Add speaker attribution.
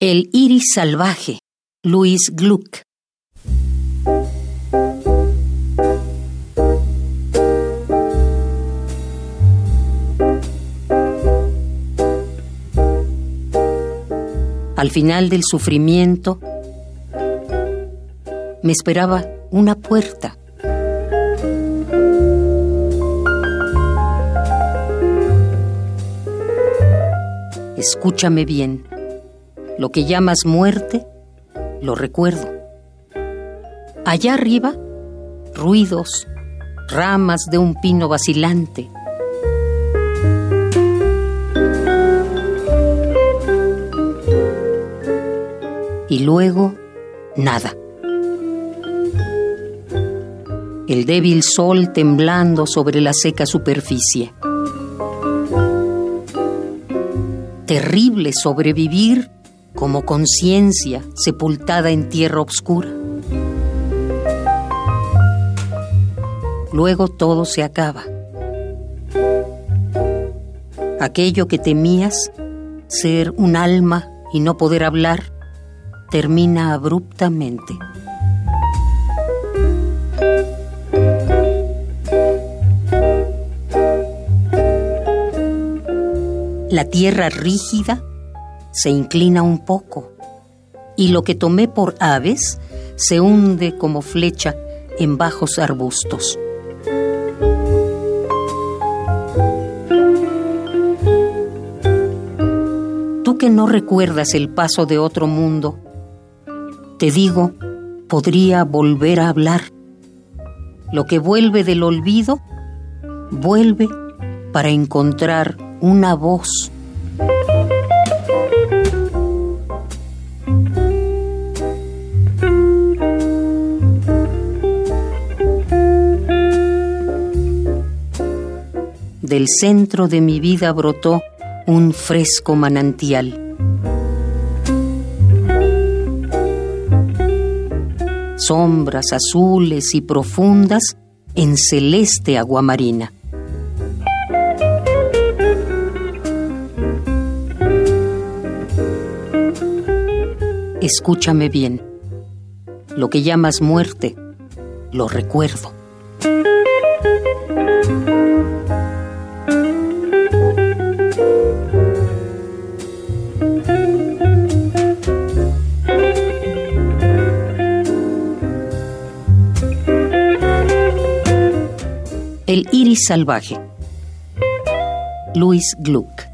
Speaker 1: El iris salvaje, Luis Gluck. Al final del sufrimiento, me esperaba una puerta. Escúchame bien. Lo que llamas muerte, lo recuerdo. Allá arriba, ruidos, ramas de un pino vacilante. Y luego, nada. El débil sol temblando sobre la seca superficie. Terrible sobrevivir como conciencia sepultada en tierra oscura. Luego todo se acaba. Aquello que temías, ser un alma y no poder hablar, termina abruptamente. La tierra rígida se inclina un poco y lo que tomé por aves se hunde como flecha en bajos arbustos. Tú que no recuerdas el paso de otro mundo, te digo, podría volver a hablar. Lo que vuelve del olvido, vuelve para encontrar una voz del centro de mi vida brotó un fresco manantial. Sombras azules y profundas en celeste aguamarina. Escúchame bien. Lo que llamas muerte, lo recuerdo. El iris salvaje. Luis Gluck.